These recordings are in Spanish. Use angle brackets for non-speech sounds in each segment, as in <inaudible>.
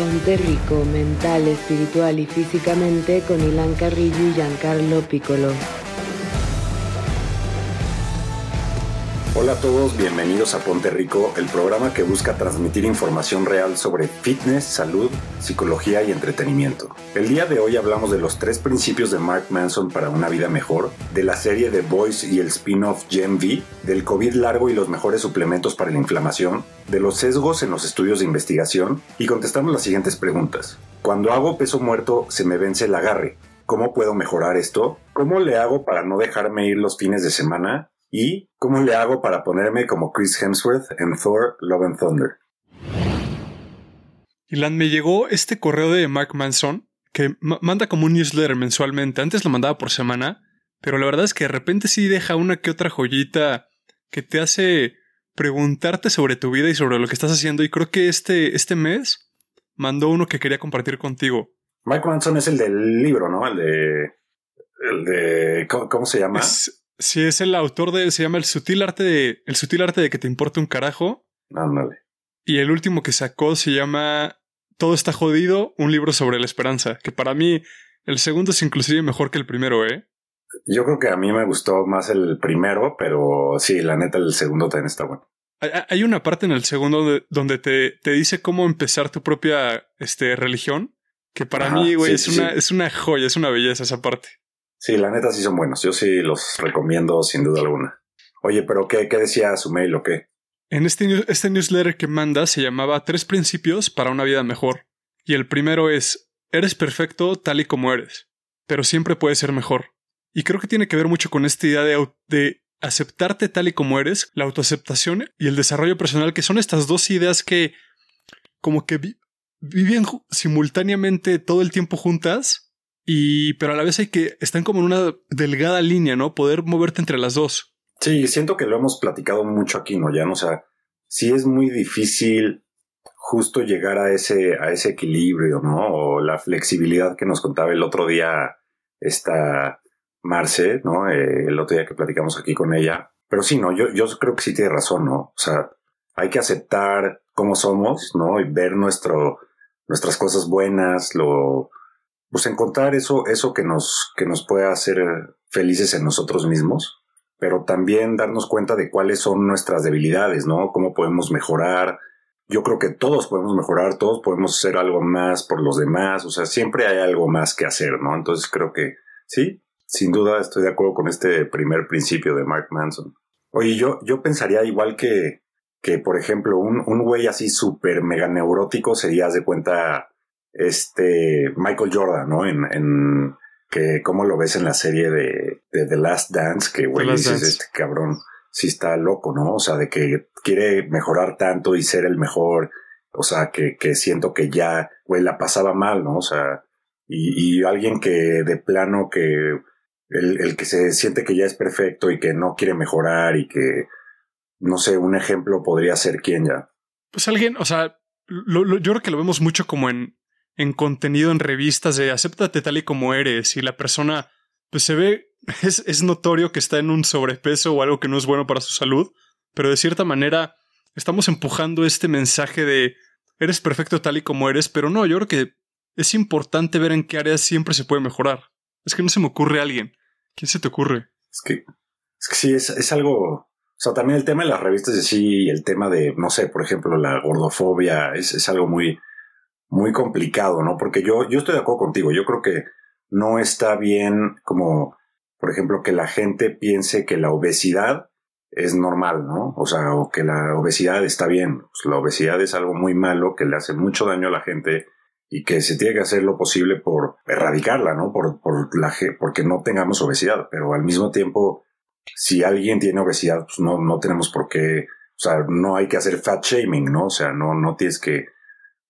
Ponte Rico, mental, espiritual y físicamente con Ilan Carrillo y Giancarlo Piccolo. Hola a todos, bienvenidos a Ponte Rico, el programa que busca transmitir información real sobre fitness, salud, psicología y entretenimiento. El día de hoy hablamos de los tres principios de Mark Manson para una vida mejor, de la serie The Voice y el spin-off Gen V, del COVID largo y los mejores suplementos para la inflamación, de los sesgos en los estudios de investigación y contestamos las siguientes preguntas. Cuando hago peso muerto se me vence el agarre. ¿Cómo puedo mejorar esto? ¿Cómo le hago para no dejarme ir los fines de semana? ¿Y cómo le hago para ponerme como Chris Hemsworth en Thor Love and Thunder? Ilan, me llegó este correo de Mark Manson que manda como un newsletter mensualmente. Antes lo mandaba por semana, pero la verdad es que de repente sí deja una que otra joyita que te hace preguntarte sobre tu vida y sobre lo que estás haciendo. Y creo que este, este mes mandó uno que quería compartir contigo. Mike Manson es el del libro, ¿no? El de. El de. ¿Cómo, se llama? Sí, es el autor de. Se llama El sutil arte de. El sutil arte de que te importe un carajo. Ándale. Y el último que sacó se llama Todo está jodido, un libro sobre la esperanza. Que para mí, el segundo es inclusive mejor que el primero, ¿eh? Yo creo que a mí me gustó más el primero, pero sí, la neta, el segundo también está bueno. Hay una parte en el segundo donde te, te dice cómo empezar tu propia este, religión, que para mí, güey, es, una, es una joya, es una belleza esa parte. Sí, la neta sí son buenos. Yo sí los recomiendo sin duda alguna. Oye, pero ¿qué, qué decía su mail o qué? En este, este newsletter que manda se llamaba Tres principios para una vida mejor. Y el primero es, eres perfecto tal y como eres, pero siempre puedes ser mejor. Y creo que tiene que ver mucho con esta idea de, de aceptarte tal y como eres, la autoaceptación y el desarrollo personal, que son estas dos ideas que como que viven simultáneamente todo el tiempo juntas y, pero a la vez hay que, están como en una delgada línea, ¿no? Poder moverte entre las dos. Sí, siento que lo hemos platicado mucho aquí, ¿no? Ya. O sea, sí es muy difícil justo llegar a ese, a ese equilibrio, ¿no? O la flexibilidad que nos contaba el otro día esta Marce, ¿no? Eh, el otro día que platicamos aquí con ella. Pero sí, no, yo, yo creo que sí tiene razón, ¿no? O sea, hay que aceptar cómo somos, ¿no? Y ver nuestro, nuestras cosas buenas, lo, pues encontrar eso, eso que nos, que nos pueda hacer felices en nosotros mismos, pero también darnos cuenta de cuáles son nuestras debilidades, ¿no? Cómo podemos mejorar. Yo creo que todos podemos mejorar, todos podemos hacer algo más por los demás, o sea, siempre hay algo más que hacer, ¿no? Entonces creo que sí, sin duda estoy de acuerdo con este primer principio de Mark Manson. Oye, yo, yo pensaría igual que, que por ejemplo, un, un güey así súper mega neurótico sería, de cuenta, este Michael Jordan, ¿no? En, en que cómo lo ves en la serie de, de The Last Dance, que güey dices, este cabrón sí está loco, ¿no? O sea, de que quiere mejorar tanto y ser el mejor, o sea, que, que siento que ya, güey, la pasaba mal, ¿no? O sea, y, y alguien que de plano que el, el que se siente que ya es perfecto y que no quiere mejorar y que, no sé, un ejemplo podría ser quién ya. Pues alguien, o sea, lo, yo creo que lo vemos mucho como en, en contenido en revistas de acéptate tal y como eres y la persona pues se ve, <laughs> es, es notorio que está en un sobrepeso o algo que no es bueno para su salud, pero de cierta manera estamos empujando este mensaje de eres perfecto tal y como eres, pero no, yo creo que es importante ver en qué áreas siempre se puede mejorar. Es que no se me ocurre alguien. ¿Quién se te ocurre? Es que, es que sí, es, es algo. O sea, también el tema de las revistas y sí, el tema de, no sé, por ejemplo, la gordofobia, es, es algo muy, muy complicado, ¿no? Porque yo, yo estoy de acuerdo contigo. Yo creo que no está bien como, por ejemplo, que la gente piense que la obesidad es normal, ¿no? O sea, o que la obesidad está bien. Pues la obesidad es algo muy malo que le hace mucho daño a la gente y que se tiene que hacer lo posible por erradicarla, ¿no? Por, por la, porque no tengamos obesidad. Pero al mismo tiempo, si alguien tiene obesidad, pues no, no tenemos por qué, o sea, no hay que hacer fat shaming, ¿no? O sea, no, no tienes que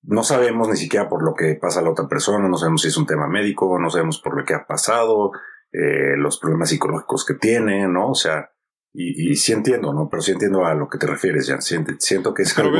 no sabemos ni siquiera por lo que pasa a la otra persona, no sabemos si es un tema médico, no sabemos por lo que ha pasado, eh, los problemas psicológicos que tiene, ¿no? O sea, y, y, sí entiendo, ¿no? Pero sí entiendo a lo que te refieres, ya. Siento, que es algo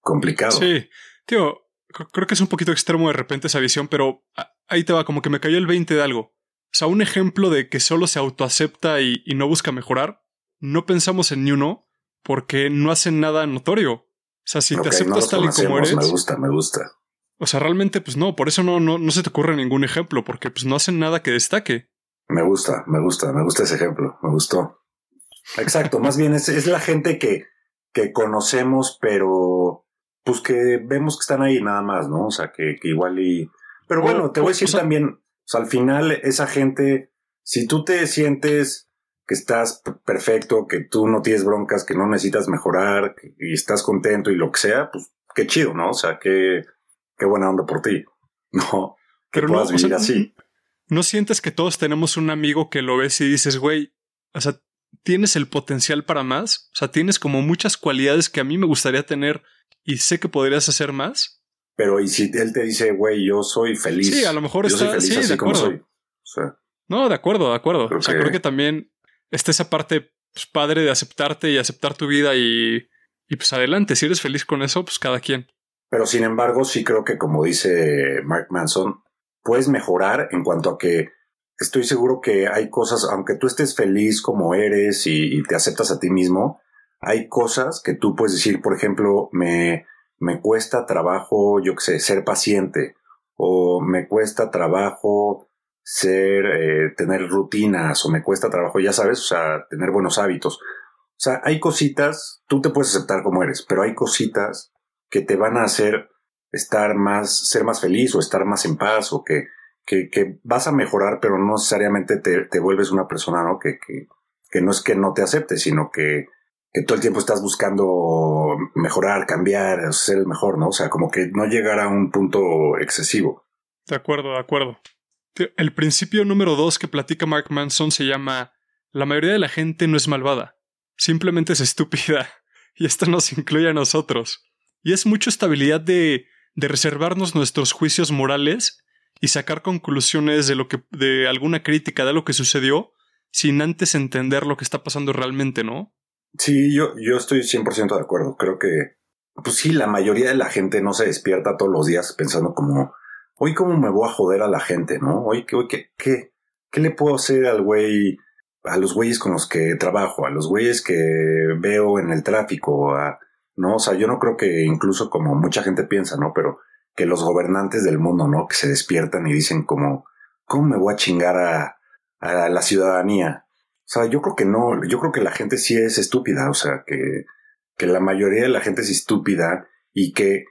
complicado. Sí, tío, creo que es un poquito extremo de repente esa visión, pero ahí te va, como que me cayó el 20 de algo. O sea, un ejemplo de que solo se autoacepta y, y no busca mejorar, no pensamos en ni uno porque no hacen nada notorio. O sea, si te aceptas tal y como eres. Me gusta, me gusta. O sea, realmente, pues no, por eso no, no, no se te ocurre ningún ejemplo, porque pues no hacen nada que destaque. Me gusta, me gusta, me gusta ese ejemplo, me gustó. Exacto, más bien es, es la gente que, que conocemos, pero pues que vemos que están ahí nada más, ¿no? O sea, que, que igual y... Pero bueno, te voy a decir también, o sea, al final esa gente, si tú te sientes que estás perfecto, que tú no tienes broncas, que no necesitas mejorar y estás contento y lo que sea, pues qué chido, ¿no? O sea, qué, qué buena onda por ti, <laughs> ¿no? Que Pero puedas vivir así. ¿No sientes que todos tenemos un amigo que lo ves y dices, güey, o sea, tienes el potencial para más? O sea, tienes como muchas cualidades que a mí me gustaría tener y sé que podrías hacer más. Pero y si él te dice, güey, yo soy feliz. Sí, a lo mejor está. sí, de acuerdo. no, de acuerdo, de acuerdo. o sea, creo que también está esa parte pues, padre de aceptarte y aceptar tu vida y, y pues adelante. Si eres feliz con eso, pues cada quien. Pero sin embargo, sí creo que como dice Mark Manson, puedes mejorar en cuanto a que estoy seguro que hay cosas, aunque tú estés feliz como eres y, te aceptas a ti mismo, hay cosas que tú puedes decir, por ejemplo, me, me cuesta trabajo, yo qué sé, ser paciente, o me cuesta trabajo ser, eh, tener rutinas, o me cuesta trabajo, ya sabes, o sea, tener buenos hábitos. O sea, hay cositas, tú te puedes aceptar como eres, pero hay cositas que te van a hacer estar más, ser más feliz o estar más en paz o que, que, que vas a mejorar, pero no necesariamente te, te vuelves una persona, ¿no? Que, que, que, no es que no te aceptes, sino que, que todo el tiempo estás buscando mejorar, cambiar, ser el mejor, ¿no? O sea, como que no llegar a un punto excesivo. De acuerdo, de acuerdo. El principio número dos que platica Mark Manson se llama La mayoría de la gente no es malvada, simplemente es estúpida. <laughs> Y esto nos incluye a nosotros. Y es mucha estabilidad de de reservarnos nuestros juicios morales y sacar conclusiones de lo que de alguna crítica de lo que sucedió sin antes entender lo que está pasando realmente, ¿no? Sí, yo, yo estoy 100% de acuerdo. Creo que, pues sí, la mayoría de la gente no se despierta todos los días pensando como, hoy cómo me voy a joder a la gente, ¿no? Hoy, hoy ¿qué, qué, qué le puedo hacer al güey, a los güeyes con los que trabajo, a los güeyes que veo en el tráfico, a, ¿no? O sea, yo no creo que incluso como mucha gente piensa, ¿no? Pero que los gobernantes del mundo, ¿no? Que se despiertan y dicen como, ¿cómo me voy a chingar a, a la ciudadanía? O sea, yo creo que no, yo creo que la gente sí es estúpida, o sea, que, que la mayoría de la gente es estúpida y que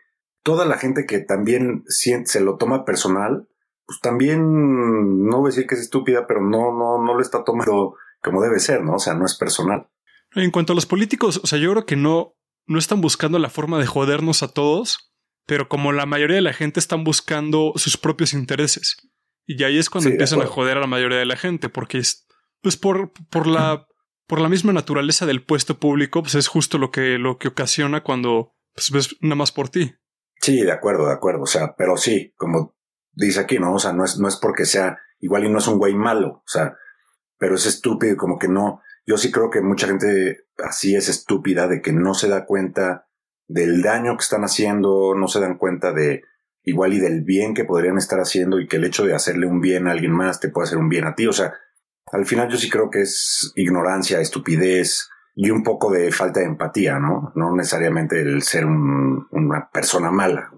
toda la gente que también se lo toma personal, pues también no voy a decir que es estúpida, pero no, no, no lo está tomando como debe ser, ¿no? O sea, no es personal. En cuanto a los políticos, o sea, yo creo que no, no están buscando la forma de jodernos a todos, pero como la mayoría de la gente están buscando sus propios intereses. Y ahí es cuando empiezan a joder a la mayoría de la gente, porque es, pues por, por la, por la misma naturaleza del puesto público, pues es justo lo que, lo que ocasiona cuando pues, ves nada más por ti. Sí, de acuerdo, de acuerdo. O sea, pero sí, como dice aquí, ¿no? O sea, no es, no es porque sea igual y no es un güey malo, o sea, pero es estúpido, como que no, yo sí creo que mucha gente así es estúpida de que no se da cuenta del daño que están haciendo, no se dan cuenta de igual y del bien que podrían estar haciendo y que el hecho de hacerle un bien a alguien más te puede hacer un bien a ti. O sea, al final yo sí creo que es ignorancia, estupidez y un poco de falta de empatía, ¿no? No necesariamente el ser una persona mala,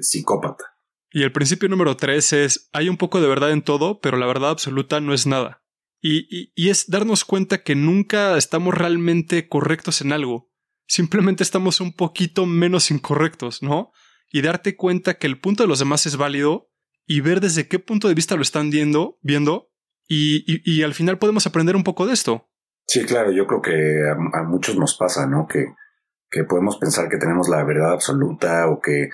psicópata. Y el principio número tres es, hay un poco de verdad en todo, pero la verdad absoluta no es nada. Y, y, es darnos cuenta que nunca estamos realmente correctos en algo. Simplemente estamos un poquito menos incorrectos, ¿no? Y darte cuenta que el punto de los demás es válido y ver desde qué punto de vista lo están viendo, viendo y, y, al final podemos aprender un poco de esto. Sí, claro, yo creo que a, muchos nos pasa, ¿no? Que, que podemos pensar que tenemos la verdad absoluta o que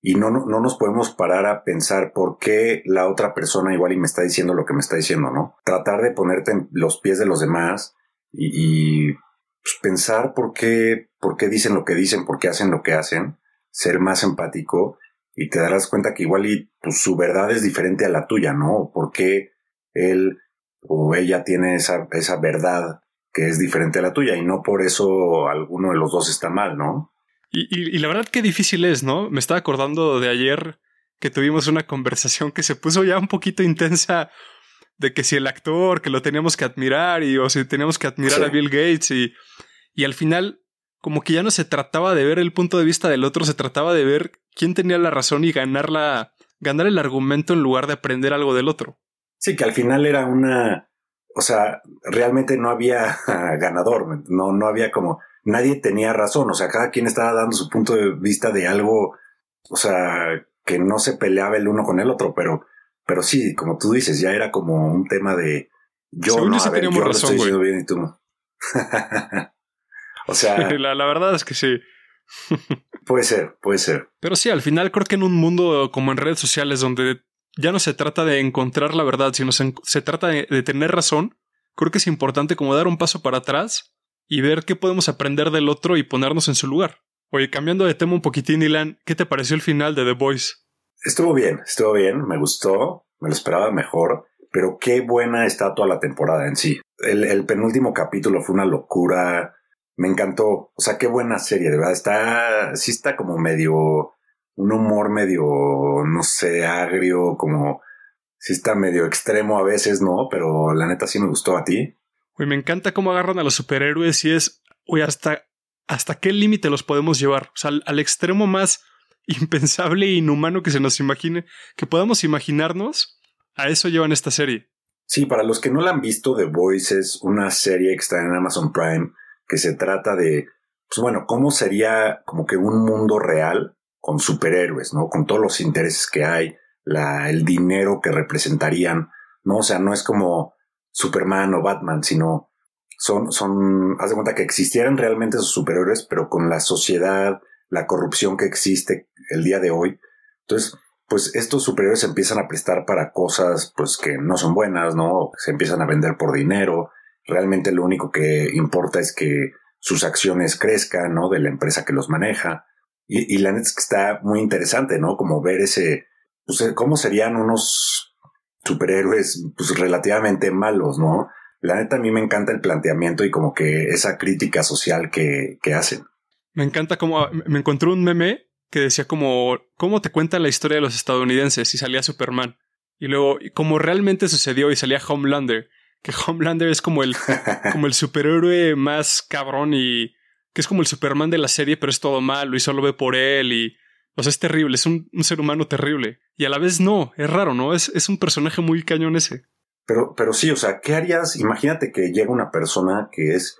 y no, no, no, nos podemos parar a pensar por qué la otra persona igual y me está diciendo lo que me está diciendo, ¿no? Tratar de ponerte en los pies de los demás y, y pues, pensar por qué, por qué dicen lo que dicen, por qué hacen lo que hacen, ser más empático y te darás cuenta que igual y pues, su verdad es diferente a la tuya, ¿no? ¿Por qué él o ella tiene esa, esa verdad que es diferente a la tuya y no por eso alguno de los dos está mal, ¿no? Y, la verdad que difícil es, ¿no? Me estaba acordando de ayer que tuvimos una conversación que se puso ya un poquito intensa de que si el actor, que lo teníamos que admirar y o si teníamos que admirar a Bill Gates y, y al final como que ya no se trataba de ver el punto de vista del otro, se trataba de ver quién tenía la razón y ganar la, ganar el argumento en lugar de aprender algo del otro. Sí, que al final era una, o sea, realmente no había <laughs> ganador, no, no había como, nadie tenía razón, o sea, cada quien estaba dando su punto de vista de algo, o sea, que no se peleaba el uno con el otro, pero, pero sí, como tú dices, ya era como un tema de yo no, a ver, yo razón, lo estoy bien y tú no. <laughs> o sea, <laughs> la, la verdad es que sí. puede ser, puede ser. Pero sí, al final creo que en un mundo como en redes sociales donde ya no se trata de encontrar la verdad, sino se, se trata de, tener razón, creo que es importante como dar un paso para atrás y ver qué podemos aprender del otro y ponernos en su lugar. Oye, cambiando de tema un poquitín, Ilan, ¿qué te pareció el final de The Voice? Estuvo bien, estuvo bien, me gustó, me lo esperaba mejor, pero qué buena está toda la temporada en sí. El, el penúltimo capítulo fue una locura, me encantó, o sea, qué buena serie, de verdad, está, sí está como medio, un humor medio, no sé, agrio, como, sí está medio extremo a veces, ¿no? Pero la neta sí me gustó a ti. Uy, me encanta cómo agarran a los superhéroes y es, uy, hasta hasta qué límite los podemos llevar, o sea, al, extremo más <laughs> impensable e inhumano que se nos imagine, que podamos imaginarnos, a eso llevan esta serie. Sí, para los que no la han visto, The Voice es una serie que está en Amazon Prime que se trata de, pues bueno, cómo sería como que un mundo real con superhéroes, ¿no? Con todos los intereses que hay, la, el dinero que representarían, ¿no? O sea, no es como Superman o Batman, sino son, son, haz de cuenta que existieran realmente esos superhéroes, pero con la sociedad, la corrupción que existe el día de hoy. Entonces, pues estos superhéroes se empiezan a prestar para cosas, pues que no son buenas, ¿no? Se empiezan a vender por dinero. Realmente lo único que importa es que sus acciones crezcan, ¿no? De la empresa que los maneja. Y, y la neta es que está muy interesante, ¿no? Como ver ese, pues, cómo serían unos superhéroes, pues relativamente malos, ¿no? la neta a mí me encanta el planteamiento y como que esa crítica social que, que hacen. Me encanta como me encontré un meme que decía como cómo te cuenta la historia de los estadounidenses y salía Superman. Y luego, como realmente sucedió y salía Homelander, que Homelander es como el, <laughs> como el superhéroe más cabrón y que es como el Superman de la serie, pero es todo malo y solo ve por él y... O sea, es terrible, es un, ser humano terrible. Y a la vez no, es raro, ¿no? Es, es un personaje muy cañón ese. Pero, pero sí, o sea, ¿qué harías? Imagínate que llega una persona que es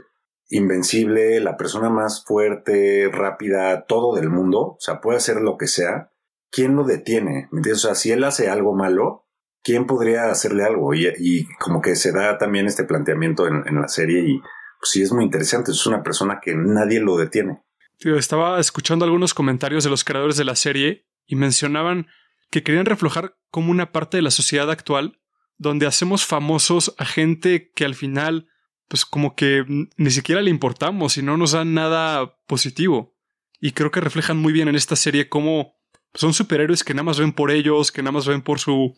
invencible, la persona más fuerte, rápida, todo del mundo, o sea, puede hacer lo que sea. ¿Quién lo detiene? ¿Me entiendes? O sea, si él hace algo malo, ¿quién podría hacerle algo? Y, y como que se da también este planteamiento en, en la serie y pues sí es muy interesante. Es una persona que nadie lo detiene. Estaba escuchando algunos comentarios de los creadores de la serie y mencionaban que querían reflejar como una parte de la sociedad actual donde hacemos famosos a gente que al final, pues como que ni siquiera le importamos y no nos dan nada positivo. Y creo que reflejan muy bien en esta serie cómo son superhéroes que nada más ven por ellos, que nada más ven por su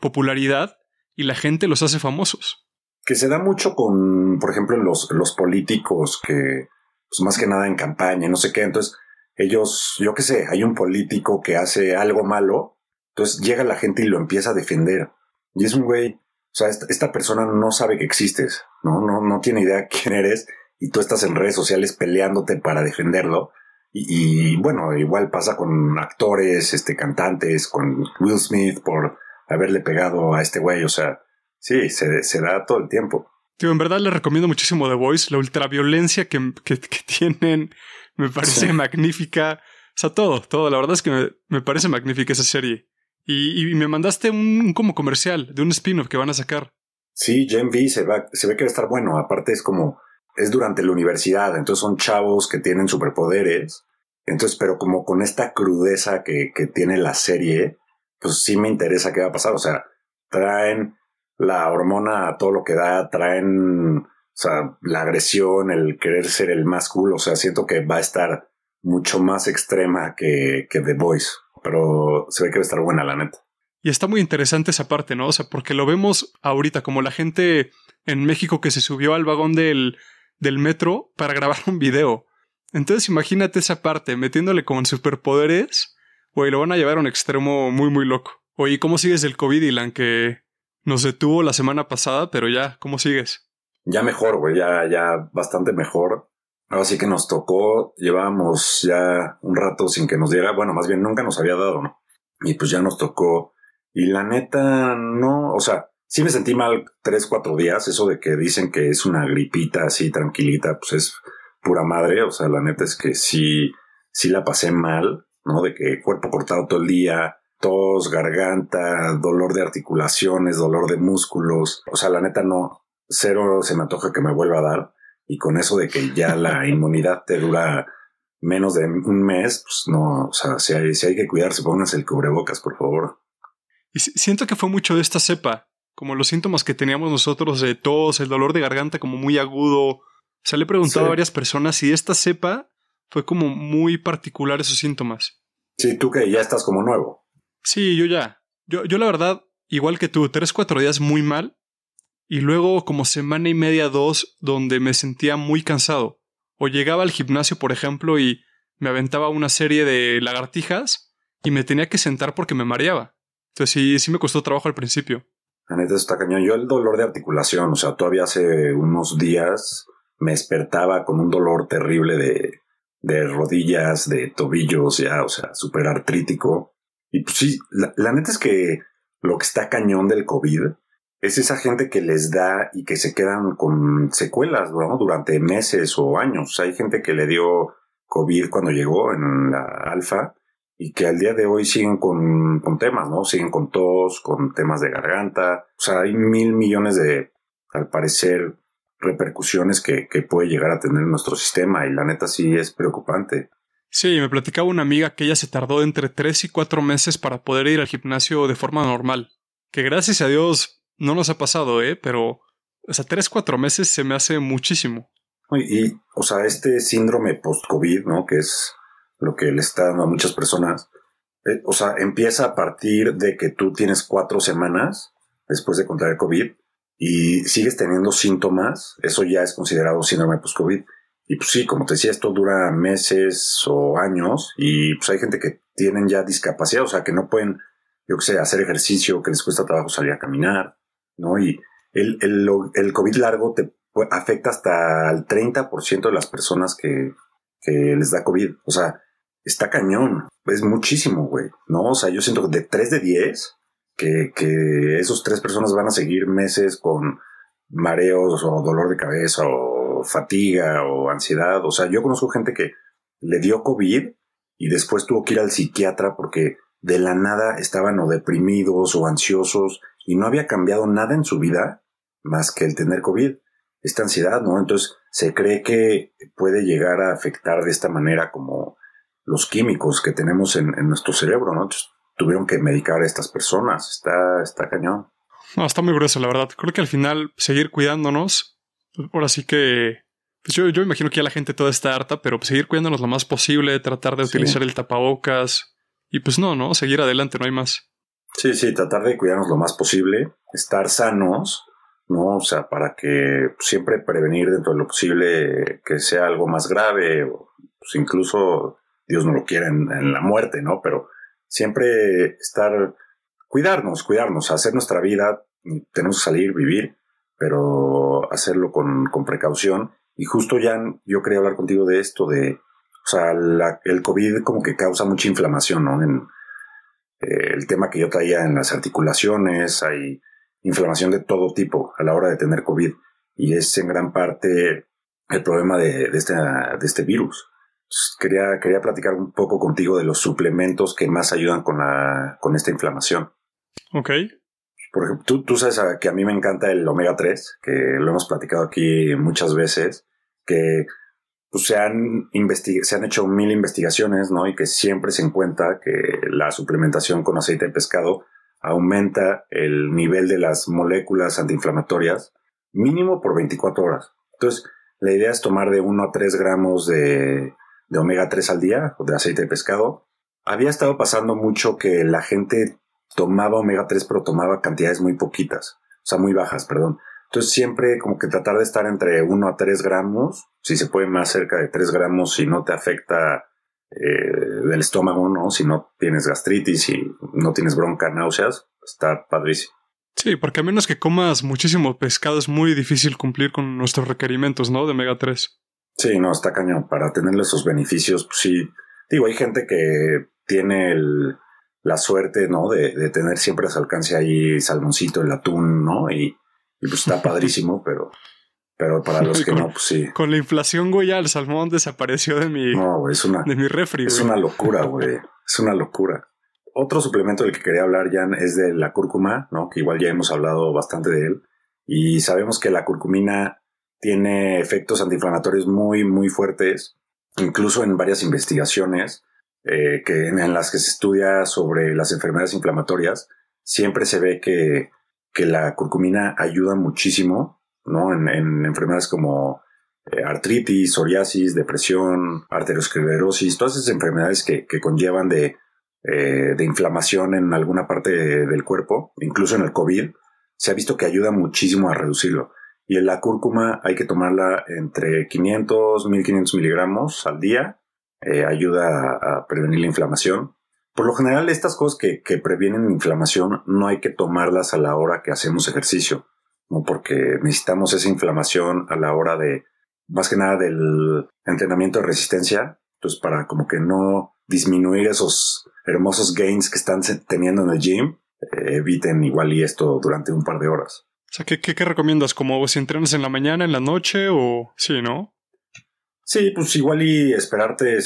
popularidad y la gente los hace famosos. Que se da mucho con, por ejemplo, los, los políticos que, pues más que nada en campaña, no sé qué, entonces ellos, yo qué sé, hay un político que hace algo malo, entonces llega la gente y lo empieza a defender. Y es un güey, o sea, esta, persona no sabe que existes, ¿no? ¿no? No tiene idea <laughs> quién eres y tú estás en redes sociales peleándote para defenderlo. Y, bueno, igual pasa con actores, este, cantantes, con Will Smith por haberle pegado a este güey. O sea, sí, se, se da todo el tiempo. Tío, en verdad le recomiendo muchísimo The Voice. La ultraviolencia que, que, tienen me parece magnífica. O sea, todo, todo. La verdad es que me, me parece magnífica esa serie. Y, me mandaste un, como comercial de un spin-off que van a sacar. Sí, Gen V se, va, se ve que va a estar bueno. Aparte es como, es durante la universidad, entonces son chavos que tienen superpoderes. Entonces, pero como con esta crudeza que, que tiene la serie, pues sí me interesa qué va a pasar. O sea, traen la hormona todo lo que da, traen, o sea, la agresión, el querer ser el más cool. O sea, siento que va a estar mucho más extrema que, que The Voice pero se ve que va a estar buena, la neta. Y está muy interesante esa parte, ¿no? O sea, porque lo vemos ahorita como la gente en México que se subió al vagón del, del metro para grabar un video. Entonces imagínate esa parte, metiéndole como en superpoderes, güey, lo van a llevar a un extremo muy, muy loco. Oye, ¿cómo sigues del COVID, Ilan? Que nos detuvo la semana pasada, pero ya, ¿cómo sigues? Ya mejor, güey, ya, ya bastante mejor. Así que nos tocó, llevábamos ya un rato sin que nos diera, bueno, más bien nunca nos había dado, ¿no? Y pues ya nos tocó. Y la neta, no, o sea, sí me sentí mal tres, cuatro días. Eso de que dicen que es una gripita así tranquilita, pues es pura madre. O sea, la neta es que sí, sí la pasé mal, ¿no? De que cuerpo cortado todo el día, tos, garganta, dolor de articulaciones, dolor de músculos. O sea, la neta no, cero se me antoja que me vuelva a dar. Y con eso de que ya la <laughs> inmunidad te dura menos de un mes, pues no, o sea, si hay, si hay que cuidarse, pónganse el cubrebocas, por favor. Y siento que fue mucho de esta cepa, como los síntomas que teníamos nosotros de tos, el dolor de garganta como muy agudo. O sea, le he preguntado a varias personas si esta cepa fue como muy particular esos síntomas. Sí, tú que ya estás como nuevo. Sí, yo ya. Yo, yo la verdad, igual que tú, tres, cuatro días muy mal, y luego como semana y media, dos, donde me sentía muy cansado. O llegaba al gimnasio, por ejemplo, y me aventaba una serie de lagartijas y me tenía que sentar porque me mareaba. Entonces sí, sí me costó trabajo al principio. La neta está cañón. Yo el dolor de articulación, o sea, todavía hace unos días me despertaba con un dolor terrible de, de rodillas, de tobillos, ya, o sea, súper artrítico. Y pues sí, la, neta es que lo que está cañón del COVID es esa gente que les da y que se quedan con secuelas, ¿no? Durante meses o años. Hay gente que le dio COVID cuando llegó en la alfa y que al día de hoy siguen con, con temas, ¿no? Siguen con tos, con temas de garganta. O sea, hay mil millones de, al parecer, repercusiones que, que puede llegar a tener nuestro sistema y la neta sí es preocupante. Sí, me platicaba una amiga que ella se tardó entre tres y cuatro meses para poder ir al gimnasio de forma normal. Que gracias a Dios no nos ha pasado, ¿eh? Pero, o sea, tres, cuatro meses se me hace muchísimo. Y, o sea, este síndrome post-COVID, ¿no? Que es lo que le está dando a muchas personas. Eh, o sea, empieza a partir de que tú tienes cuatro semanas después de contraer COVID y sigues teniendo síntomas. Eso ya es considerado síndrome post-COVID. Y pues sí, como te decía, esto dura meses o años y pues hay gente que tienen ya discapacidad, o sea, que no pueden, yo qué sé, hacer ejercicio, que les cuesta trabajo salir a caminar, ¿no? Y el, el, el COVID largo te afecta hasta el 30% de las personas que, que les da COVID. O sea, está cañón. Es muchísimo, güey. ¿No? O sea, yo siento que de 3 de 10, que, que esos tres personas van a seguir meses con mareos o dolor de cabeza o fatiga o ansiedad. O sea, yo conozco gente que le dio COVID y después tuvo que ir al psiquiatra porque de la nada estaban o deprimidos o ansiosos y no había cambiado nada en su vida más que el tener COVID, esta ansiedad, ¿no? Entonces se cree que puede llegar a afectar de esta manera como los químicos que tenemos en, nuestro cerebro, ¿no? Entonces, tuvieron que medicar a estas personas, está, está cañón. No, está muy grueso, la verdad. Creo que al final seguir cuidándonos, ahora sí que pues yo, yo imagino que ya la gente toda está harta, pero seguir cuidándonos lo más posible, tratar de utilizar el tapabocas y pues no, ¿no? Seguir adelante, no hay más. Sí, sí, tratar de cuidarnos lo más posible, estar sanos, ¿no? O sea, para que siempre prevenir dentro de lo posible que sea algo más grave, pues incluso Dios no lo quiera en, la muerte, ¿no? Pero siempre estar, cuidarnos, cuidarnos, hacer nuestra vida, tenemos que salir, vivir, pero hacerlo con, con precaución. Y justo ya yo quería hablar contigo de esto, de, o sea, el COVID como que causa mucha inflamación, ¿no? En, eh, el tema que yo traía en las articulaciones, hay inflamación de todo tipo a la hora de tener COVID y es en gran parte el problema de, este, de este virus. quería, quería platicar un poco contigo de los suplementos que más ayudan con, la, con esta inflamación. Ok. Por ejemplo, tú, tú sabes que a mí me encanta el omega 3, que lo hemos platicado aquí muchas veces, que pues se han, se han hecho mil investigaciones, ¿no? Y que siempre se encuentra que la suplementación con aceite de pescado aumenta el nivel de las moléculas antiinflamatorias mínimo por 24 horas. Entonces, la idea es tomar de 1 a 3 gramos de, de omega 3 al día, o de aceite de pescado. Había estado pasando mucho que la gente tomaba omega 3, pero tomaba cantidades muy poquitas, o sea, muy bajas, perdón. Entonces siempre como que tratar de estar entre 1 a 3 gramos, si se puede más cerca de 3 gramos si no te afecta eh, del estómago, ¿no? Si no tienes gastritis y no tienes bronca, náuseas, está padrísimo. Sí, porque a menos que comas muchísimo pescado es muy difícil cumplir con nuestros requerimientos, ¿no? De omega 3. Sí, no, está cañón. Para tenerle esos beneficios, pues sí. Digo, hay gente que tiene la suerte, ¿no? De, de, tener siempre a su alcance ahí salmoncito, el atún, ¿no? Y, y pues está <laughs> padrísimo, pero pero para los que no, pues sí. Con la inflación, güey, ya el salmón desapareció de mi, no, es una, de mi refri. Es una locura, güey. Es una locura. Otro suplemento del que quería hablar, Jan, es de la cúrcuma, ¿no? Que igual ya hemos hablado bastante de él. Y sabemos que la curcumina tiene efectos antiinflamatorios muy, muy fuertes, incluso en varias investigaciones eh, que, en las que se estudia sobre las enfermedades inflamatorias, siempre se ve que, que la curcumina ayuda muchísimo ¿no? En, enfermedades como eh, artritis, psoriasis, depresión, arteriosclerosis, todas esas enfermedades que, conllevan de, eh, de, inflamación en alguna parte del cuerpo, incluso en el COVID, se ha visto que ayuda muchísimo a reducirlo. Y en la cúrcuma hay que tomarla entre 500, 1500 miligramos al día. Eh, ayuda a, prevenir la inflamación. Por lo general, estas cosas que, que previenen inflamación no hay que tomarlas a la hora que hacemos ejercicio porque necesitamos esa inflamación a la hora de, más que nada del entrenamiento de resistencia, pues para como que no disminuir esos hermosos gains que están teniendo en el gym, eh, eviten igual y esto durante un par de horas. O sea, ¿qué, qué, recomiendas? ¿Como si entrenas en la mañana, en la noche o sí, no? Sí, pues igual y esperarte,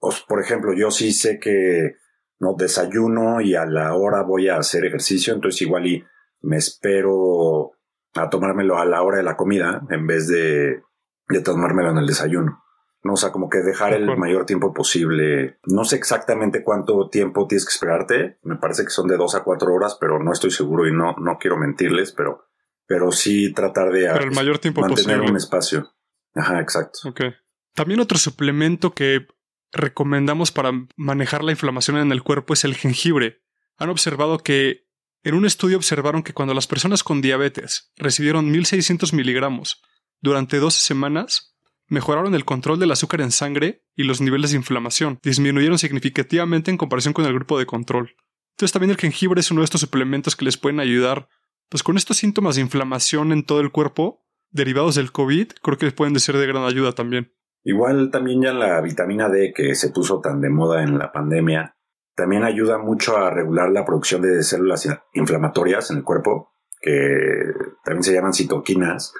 pues, por ejemplo, yo sí sé que no desayuno y a la hora voy a hacer ejercicio, entonces igual y me espero a tomármelo a la hora de la comida en vez de, de tomármelo en el desayuno. No, o sea, como que dejar el mayor tiempo posible. No sé exactamente cuánto tiempo tienes que esperarte. Me parece que son de dos a cuatro horas, pero no estoy seguro y no, no quiero mentirles, pero, pero sí tratar de el mayor tiempo mantener un espacio. Ajá, exacto. También otro suplemento que recomendamos para manejar la inflamación en el cuerpo es el jengibre. Han observado que en un estudio observaron que cuando las personas con diabetes recibieron 1.600 miligramos durante 12 semanas, mejoraron el control del azúcar en sangre y los niveles de inflamación disminuyeron significativamente en comparación con el grupo de control. Entonces también el jengibre es uno de estos suplementos que les pueden ayudar, pues con estos síntomas de inflamación en todo el cuerpo, derivados del COVID, creo que les pueden ser de gran ayuda también. Igual también ya la vitamina D que se puso tan de moda en la pandemia, también ayuda mucho a regular la producción de células inflamatorias en el cuerpo, que también se llaman citoquinas.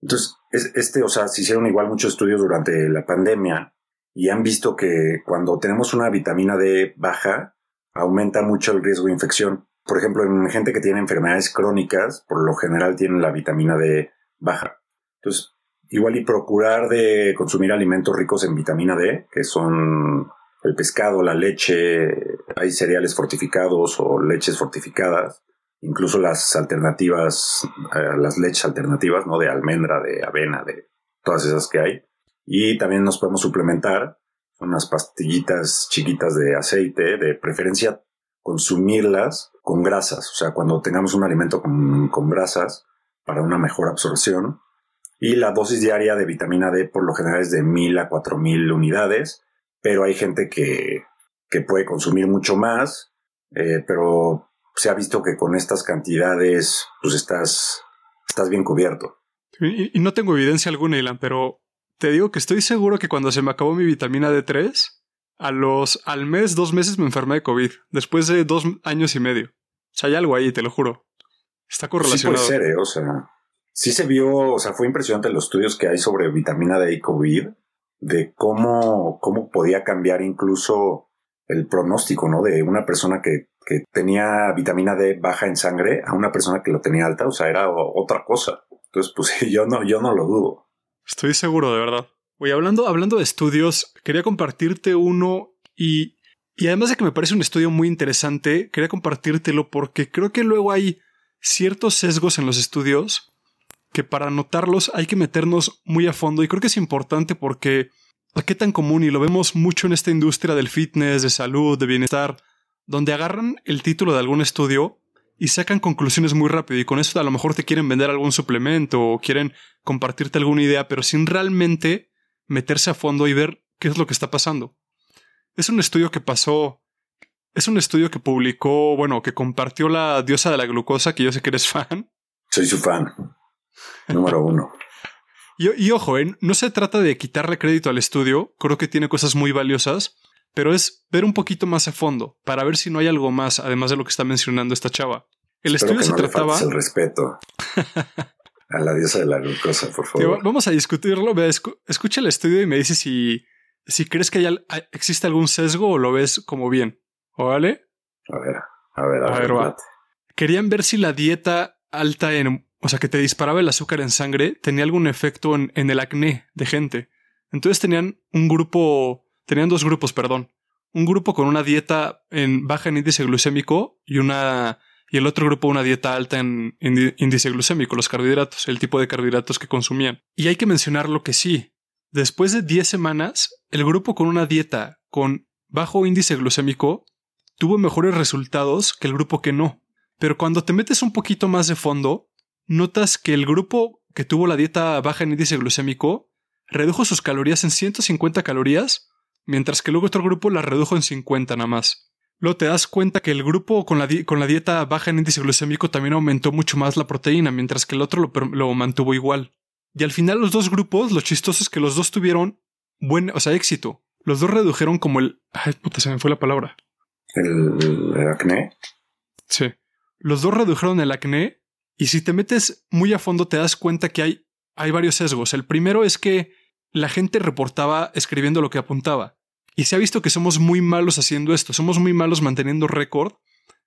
Entonces, este, o sea, se hicieron igual muchos estudios durante la pandemia y han visto que cuando tenemos una vitamina D baja, aumenta mucho el riesgo de infección. Por ejemplo, en gente que tiene enfermedades crónicas, por lo general tienen la vitamina D baja. Entonces, igual y procurar de consumir alimentos ricos en vitamina D, que son el pescado, la leche, hay cereales fortificados o leches fortificadas, incluso las alternativas, eh, las leches alternativas, ¿no? De almendra, de avena, de todas esas que hay. Y también nos podemos suplementar unas pastillitas chiquitas de aceite, de preferencia consumirlas con grasas, o sea, cuando tengamos un alimento con, con grasas para una mejor absorción. Y la dosis diaria de vitamina D por lo general es de 1000 a 4000 unidades pero hay gente que, puede consumir mucho más, eh, pero se ha visto que con estas cantidades, pues estás, estás bien cubierto. Y, no tengo evidencia alguna, Ilan, pero te digo que estoy seguro que cuando se me acabó mi vitamina D3, a los, al mes, dos meses me enfermé de COVID, después de dos años y medio. O sea, hay algo ahí, te lo juro. Está correlacionado. Sí puede ser, ¿eh? o sea, sí se vio, o sea, fue impresionante los estudios que hay sobre vitamina D y COVID de cómo, cómo podía cambiar incluso el pronóstico, ¿no? De una persona que, que, tenía vitamina D baja en sangre a una persona que lo tenía alta, o sea, era otra cosa. Entonces, pues <laughs> yo no, yo no lo dudo. Estoy seguro, de verdad. Oye, hablando, hablando de estudios, quería compartirte uno y, y además de que me parece un estudio muy interesante, quería compartírtelo porque creo que luego hay ciertos sesgos en los estudios que para notarlos hay que meternos muy a fondo y creo que es importante porque ¿a qué tan común? Y lo vemos mucho en esta industria del fitness, de salud, de bienestar, donde agarran el título de algún estudio y sacan conclusiones muy rápido y con eso a lo mejor te quieren vender algún suplemento o quieren compartirte alguna idea, pero sin realmente meterse a fondo y ver qué es lo que está pasando. Es un estudio que pasó es un estudio que publicó, bueno, que compartió la diosa de la glucosa, que yo sé que eres fan. Soy su fan. Número uno. Y, y ojo, ¿eh? no se trata de quitarle crédito al estudio, creo que tiene cosas muy valiosas, pero es ver un poquito más a fondo para ver si no hay algo más, además de lo que está mencionando esta chava. El Espero estudio que se no le trataba. faltes el respeto <laughs> a la diosa de la glucosa, por Tío, favor. vamos a discutirlo. Escucha el estudio y me dice si, si crees que hay- existe algún sesgo o lo ves como bien. ¿Vale? A ver, a ver, a, A ver. va. Querían ver si la dieta alta en, o sea, que te disparaba el azúcar en sangre, tenía algún efecto en, en el acné de gente. Entonces tenían un grupo, tenían dos grupos, perdón. Un grupo con una dieta en baja en índice glucémico y una, y el otro grupo una dieta alta en índice glucémico, los carbohidratos, el tipo de carbohidratos que consumían. Y hay que mencionar lo que sí. Después de 10 semanas, el grupo con una dieta con bajo índice glucémico tuvo mejores resultados que el grupo que no. Pero cuando te metes un poquito más de fondo, notas que el grupo que tuvo la dieta baja en índice glucémico redujo sus calorías en 150 calorías, mientras que luego otro grupo las redujo en 50 nada más. Luego te das cuenta que el grupo con la, con la dieta baja en índice glucémico también aumentó mucho más la proteína, mientras que el otro lo mantuvo igual. Y al final los dos grupos, lo chistoso es que los dos tuvieron buen, o sea, éxito. Los dos redujeron como el... Ay, puta, se me fue la palabra. El, el acné. Sí. Los dos redujeron el acné y si te metes muy a fondo te das cuenta que hay, hay varios sesgos. El primero es que la gente reportaba escribiendo lo que apuntaba. Y se ha visto que somos muy malos haciendo esto, somos muy malos manteniendo récord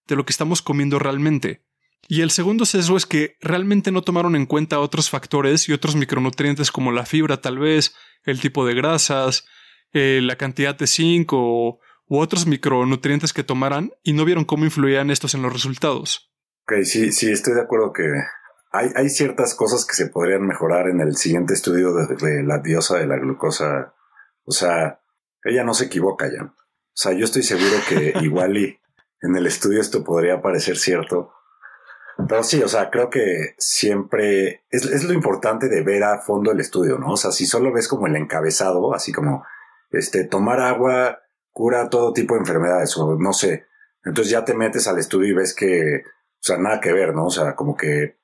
de lo que estamos comiendo realmente. Y el segundo sesgo es que realmente no tomaron en cuenta otros factores y otros micronutrientes como la fibra tal vez, el tipo de grasas, eh, la cantidad de zinc o, u otros micronutrientes que tomaran y no vieron cómo influían estos en los resultados. Ok, sí, sí, estoy de acuerdo que hay, hay ciertas cosas que se podrían mejorar en el siguiente estudio de, de la diosa de la glucosa. O sea, ella no se equivoca ya. O sea, yo estoy seguro que <laughs> igual y en el estudio esto podría parecer cierto. Pero sí, o sea, creo que siempre es, es lo importante de ver a fondo el estudio, ¿no? O sea, si solo ves como el encabezado, así como, este, tomar agua cura todo tipo de enfermedades, o no sé. Entonces ya te metes al estudio y ves que, o sea, nada que ver, ¿no? O sea, como que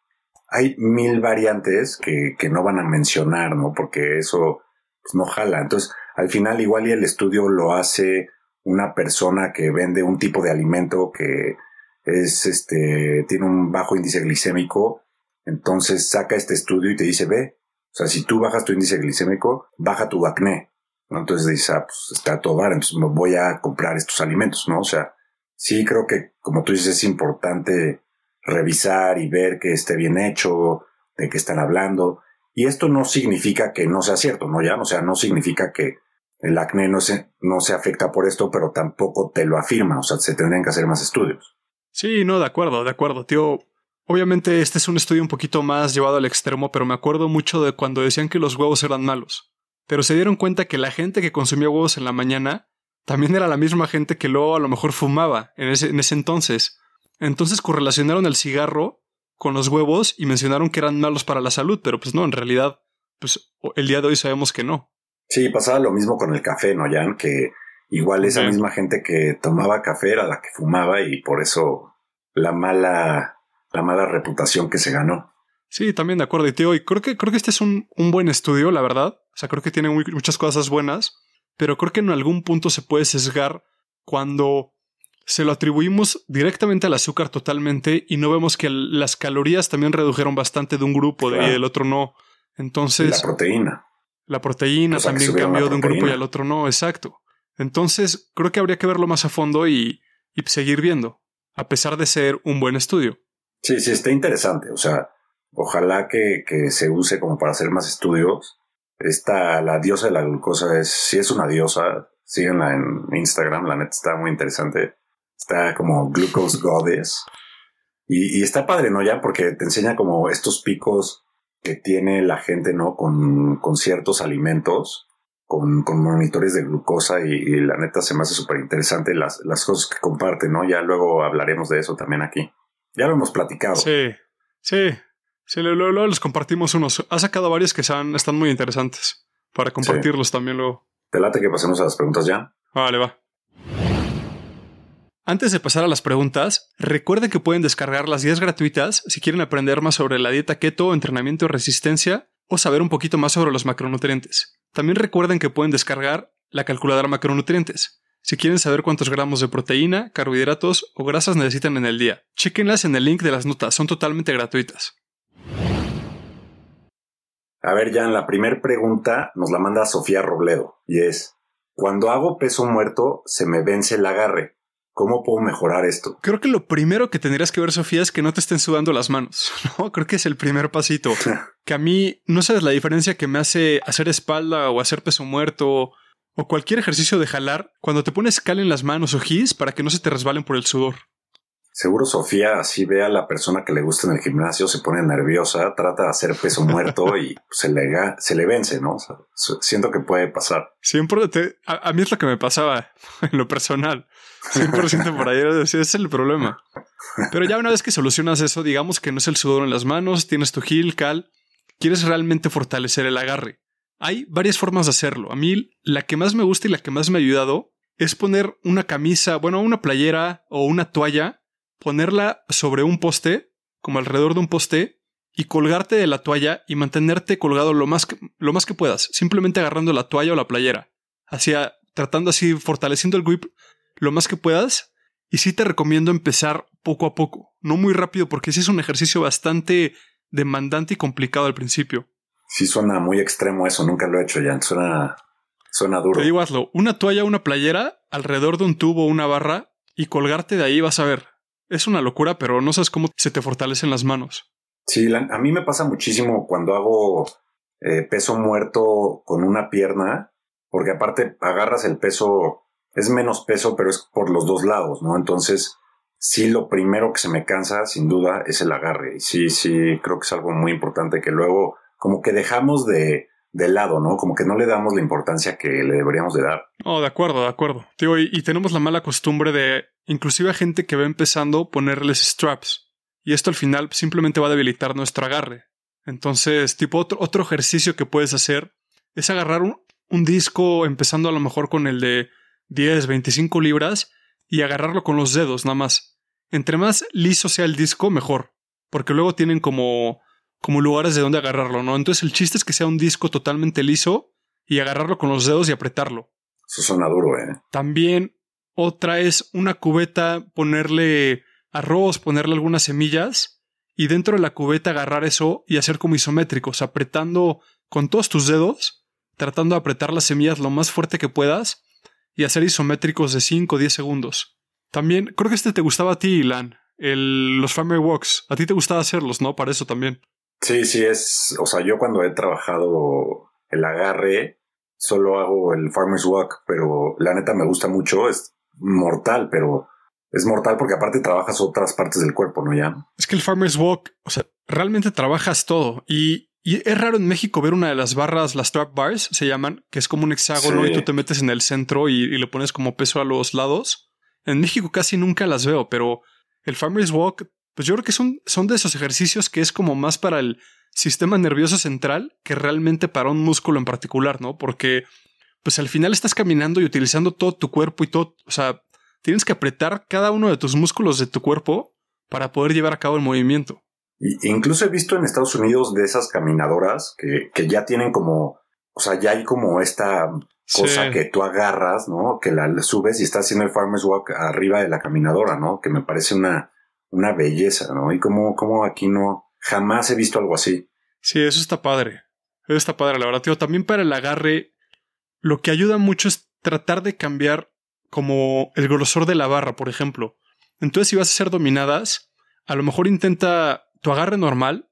hay mil variantes que, no van a mencionar, ¿no? Porque eso pues, no jala. Entonces, al final igual y el estudio lo hace una persona que vende un tipo de alimento que es este tiene un bajo índice glicémico, entonces saca este estudio y te dice, ve, o sea, si tú bajas tu índice glicémico, baja tu acné. ¿No? Entonces dices, ah, pues está todo dar, entonces me voy a comprar estos alimentos, ¿no? O sea, sí creo que, como tú dices, es importante revisar y ver que esté bien hecho, de qué están hablando. Y esto no significa que no sea cierto, ¿no? Ya, o sea, no significa que el acné no se, no se afecta por esto, pero tampoco te lo afirma, o sea, se tendrían que hacer más estudios. Sí, no, de acuerdo, de acuerdo, tío. Obviamente este es un estudio un poquito más llevado al extremo, pero me acuerdo mucho de cuando decían que los huevos eran malos. Pero se dieron cuenta que la gente que consumía huevos en la mañana también era la misma gente que luego a lo mejor fumaba en ese, en ese entonces. Entonces correlacionaron el cigarro con los huevos y mencionaron que eran malos para la salud, pero pues no, en realidad, pues el día de hoy sabemos que no. Sí, pasaba lo mismo con el café, ¿no, Jan? Que igual esa Sí. misma gente que tomaba café era la que fumaba y por eso la mala, la mala reputación que se ganó. Sí, también de acuerdo. Y tío, y creo que, creo que este es un, un buen estudio, la verdad. O sea, creo que tiene muy- muchas cosas buenas, pero creo que en algún punto se puede sesgar cuando se lo atribuimos directamente al azúcar totalmente y no vemos que las calorías también redujeron bastante de un grupo y del otro no. Y la Entonces, proteína. la proteína O sea, que también cambió de un grupo y al otro no, exacto. Entonces, creo que habría que verlo más a fondo y, y seguir viendo, a pesar de ser un buen estudio. Sí, sí, está interesante. O sea, ojalá que, que se use como para hacer más estudios. Esta, la diosa de la glucosa es, sí es una diosa. Síguenla en Instagram, la neta está muy interesante. Está como Glucose <laughs> Goddess. Y, y está padre, ¿no? Ya, porque te enseña como estos picos que tiene la gente, ¿no? Con, con ciertos alimentos, con, con monitores de glucosa y, y la neta se me hace súper interesante las, las cosas que comparte, ¿no? Ya luego hablaremos de eso también aquí. Ya lo hemos platicado. Sí, sí. Sí, luego, luego les compartimos unos. Ha sacado varios que sean, están muy interesantes para compartirlos también luego. ¿Te late que pasemos a las preguntas ya? Vale, va. Antes de pasar a las preguntas, recuerden que pueden descargar las guías gratuitas si quieren aprender más sobre la dieta keto, entrenamiento y resistencia, o saber un poquito más sobre los macronutrientes. También recuerden que pueden descargar la calculadora macronutrientes. Si quieren saber cuántos gramos de proteína, carbohidratos o grasas necesitan en el día, chequenlas en el link de las notas, son totalmente gratuitas. A ver, ya en la primera pregunta nos la manda Sofía Robledo y es, cuando hago peso muerto se me vence el agarre. ¿Cómo puedo mejorar esto? Creo que lo primero que tendrías que ver, Sofía, es que no te estén sudando las manos. <laughs> ¿no? Creo que es el primer pasito. <laughs> que a mí no sabes la diferencia que me hace hacer espalda o hacer peso muerto o cualquier ejercicio de jalar cuando te pones cal en las manos o gis para que no se te resbalen por el sudor. Seguro Sofía así ve a la persona que le gusta en el gimnasio, se pone nerviosa, trata de hacer peso muerto y se le, se le vence, ¿no? siento que puede pasar. Siempre te, a, mí es lo que me pasaba <laughs> en lo personal. 100% por ahí, ese es el problema. Pero ya una vez que solucionas eso, digamos que no es el sudor en las manos, tienes tu gil, cal, quieres realmente fortalecer el agarre. Hay varias formas de hacerlo. A mí la que más me gusta y la que más me ha ayudado es poner una camisa, bueno, una playera o una toalla ponerla sobre un poste, como alrededor de un poste, y colgarte de la toalla y mantenerte colgado lo más que, lo más que puedas, simplemente agarrando la toalla o la playera, hacia tratando así, fortaleciendo el grip lo más que puedas. Y sí te recomiendo empezar poco a poco, no muy rápido, porque sí es un ejercicio bastante demandante y complicado al principio. Sí suena muy extremo eso, nunca lo he hecho ya, suena, suena duro. Te digo, hazlo, una toalla, una playera, alrededor de un tubo o una barra, y colgarte de ahí vas a ver, es una locura, pero no sabes cómo se te fortalecen las manos. Sí, a mí me pasa muchísimo cuando hago eh, peso muerto con una pierna, porque aparte agarras el peso, es menos peso, pero es por los dos lados, ¿no? Entonces, sí, lo primero que se me cansa, sin duda, es el agarre. Sí, sí, creo que es algo muy importante que luego, como que dejamos de, de lado, ¿no? Como que no le damos la importancia que le deberíamos de dar. Oh, de acuerdo, de acuerdo. Tío, y, tenemos la mala costumbre de inclusive a gente que va empezando ponerles straps. Y esto al final simplemente va a debilitar nuestro agarre. Entonces, tipo otro, otro ejercicio que puedes hacer es agarrar un, un disco empezando a lo mejor con el de 10, 25 libras y agarrarlo con los dedos nada más. Entre más liso sea el disco, mejor. Porque luego tienen como, como lugares de donde agarrarlo, ¿no? Entonces el chiste es que sea un disco totalmente liso y agarrarlo con los dedos y apretarlo. Eso suena duro, ¿eh? También otra es una cubeta, ponerle arroz, ponerle algunas semillas y dentro de la cubeta agarrar eso y hacer como isométricos, apretando con todos tus dedos, tratando de apretar las semillas lo más fuerte que puedas y hacer isométricos de 5 o 10 segundos. También, creo que este te gustaba a ti, Ilan, el, los Farmer Walks. A ti te gustaba hacerlos, ¿no? Para eso también. Sí, sí, es. O sea, yo cuando he trabajado el agarre, solo hago el Farmer's Walk, pero la neta me gusta mucho. Es, mortal, pero es mortal porque aparte trabajas otras partes del cuerpo, ¿no? Ya. Es que el Farmer's Walk, o sea, realmente trabajas todo y, es raro en México ver una de las barras, las trap bars se llaman, que es como un hexágono y tú te metes en el centro y, y, le pones como peso a los lados. En México casi nunca las veo, pero el Farmer's Walk, pues yo creo que son, son de esos ejercicios que es como más para el sistema nervioso central que realmente para un músculo en particular, ¿no? Porque pues al final estás caminando y utilizando todo tu cuerpo y todo, o sea, tienes que apretar cada uno de tus músculos de tu cuerpo para poder llevar a cabo el movimiento. Y, incluso he visto en Estados Unidos de esas caminadoras que, que ya tienen como, o sea, ya hay como esta cosa que tú agarras, ¿no? Que la subes y estás haciendo el farmer's walk arriba de la caminadora, ¿no? Que me parece una, una belleza, ¿no? Y como, como aquí no, jamás he visto algo así. Sí, eso está padre. Eso está padre, la verdad, tío. También para el agarre, lo que ayuda mucho es tratar de cambiar como el grosor de la barra, por ejemplo. Entonces, si vas a hacer dominadas, a lo mejor intenta tu agarre normal,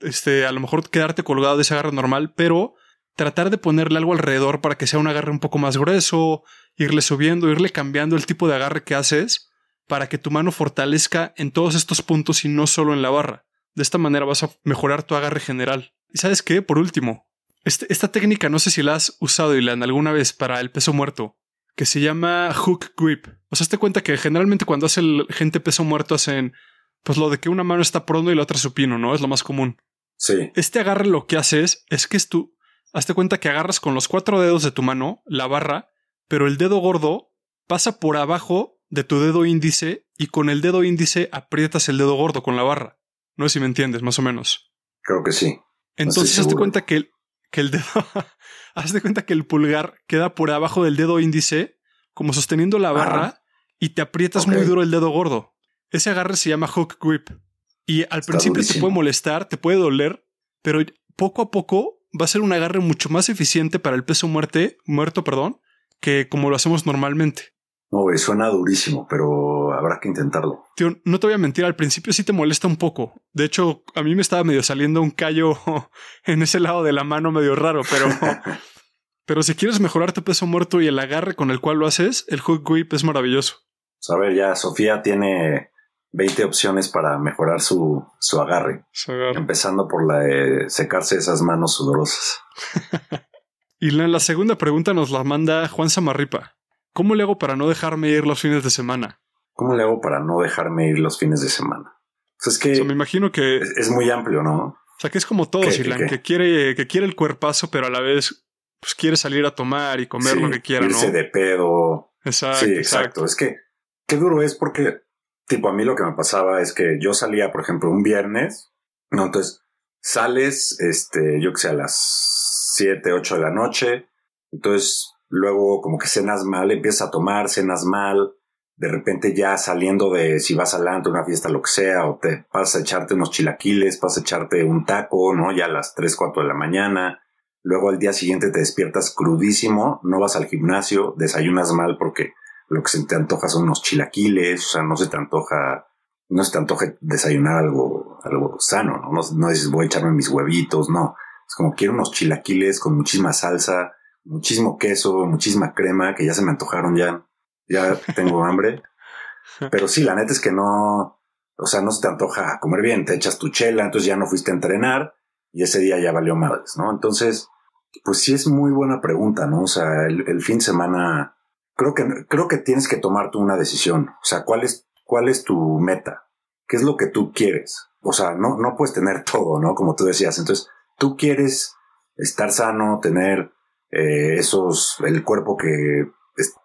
este, a lo mejor quedarte colgado de ese agarre normal, pero tratar de ponerle algo alrededor para que sea un agarre un poco más grueso, irle subiendo, irle cambiando el tipo de agarre que haces para que tu mano fortalezca en todos estos puntos y no solo en la barra. De esta manera vas a mejorar tu agarre general. ¿Y sabes qué? Por último, este, esta técnica no sé si la has usado, Ilan, alguna vez para el peso muerto, que se llama hook grip. O sea, te cuenta que generalmente cuando hace el gente peso muerto hacen pues lo de que una mano está prondo y la otra supino, ¿no? Es lo más común. Sí. Este agarre lo que haces es que es tú, hazte cuenta que agarras con los cuatro dedos de tu mano la barra, pero el dedo gordo pasa por abajo de tu dedo índice y con el dedo índice aprietas el dedo gordo con la barra. No sé si me entiendes, más o menos. Creo que sí. Entonces, hazte cuenta que el, que el dedo, <laughs> hazte cuenta que el pulgar queda por abajo del dedo índice, como sosteniendo la barra, y te aprietas muy duro el dedo gordo. Ese agarre se llama hook grip. Y al principio te puede molestar, te puede doler, pero poco a poco va a ser un agarre mucho más eficiente para el peso muerte, muerto, perdón, que como lo hacemos normalmente. No, suena durísimo, pero habrá que intentarlo. Tío, no te voy a mentir, al principio sí te molesta un poco. De hecho, a mí me estaba medio saliendo un callo <laughs> en ese lado de la mano medio raro, pero... <laughs> pero si quieres mejorar tu peso muerto y el agarre con el cual lo haces, el hook grip es maravilloso. Pues a ver, ya Sofía tiene 20 opciones para mejorar su, su, agarre, Empezando por la de secarse esas manos sudorosas. <laughs> y la, la segunda pregunta nos la manda Juan Samarripa. ¿Cómo le hago para no dejarme ir los fines de semana? ¿Cómo le hago para no dejarme ir los fines de semana? Pues es que. me imagino que. Es, muy amplio, ¿no? O sea, que es como todo, Silan, que quiere, que quiere el cuerpazo, pero a la vez pues quiere salir a tomar y comer lo que quiera, irse de pedo. Exacto. Sí, exacto. Es que qué duro es porque, tipo, a mí lo que me pasaba es que yo salía, por ejemplo, un viernes, ¿no? Entonces, sales, este, yo que sé, a las 7, 8 de la noche. Entonces, luego como que cenas mal, empiezas a tomar, cenas mal, de repente ya saliendo de si vas adelante, una fiesta, lo que sea, o te vas a echarte unos chilaquiles, vas a echarte un taco, ¿no? Ya a las 3, 4 de la mañana. Luego al día siguiente te despiertas crudísimo, no vas al gimnasio, desayunas mal porque lo que se te antoja son unos chilaquiles, o sea, no se te antoja, no se te antoja desayunar algo, algo sano, ¿no? No, no dices voy a echarme mis huevitos, no. Es como quiero unos chilaquiles con muchísima salsa, muchísimo queso, muchísima crema, que ya se me antojaron ya. Ya tengo <laughs> hambre. Pero sí, la neta es que no, o sea, no se te antoja comer bien, te echas tu chela, entonces ya no fuiste a entrenar y ese día ya valió madres, ¿no? Entonces, pues sí es muy buena pregunta, ¿no? O sea, el, fin de semana, creo que, creo que tienes que tomar tú una decisión. O sea, ¿cuál es, cuál es tu meta? ¿Qué es lo que tú quieres? O sea, no, no puedes tener todo, ¿no? Como tú decías. Entonces, tú quieres estar sano, tener eh, esos, el cuerpo que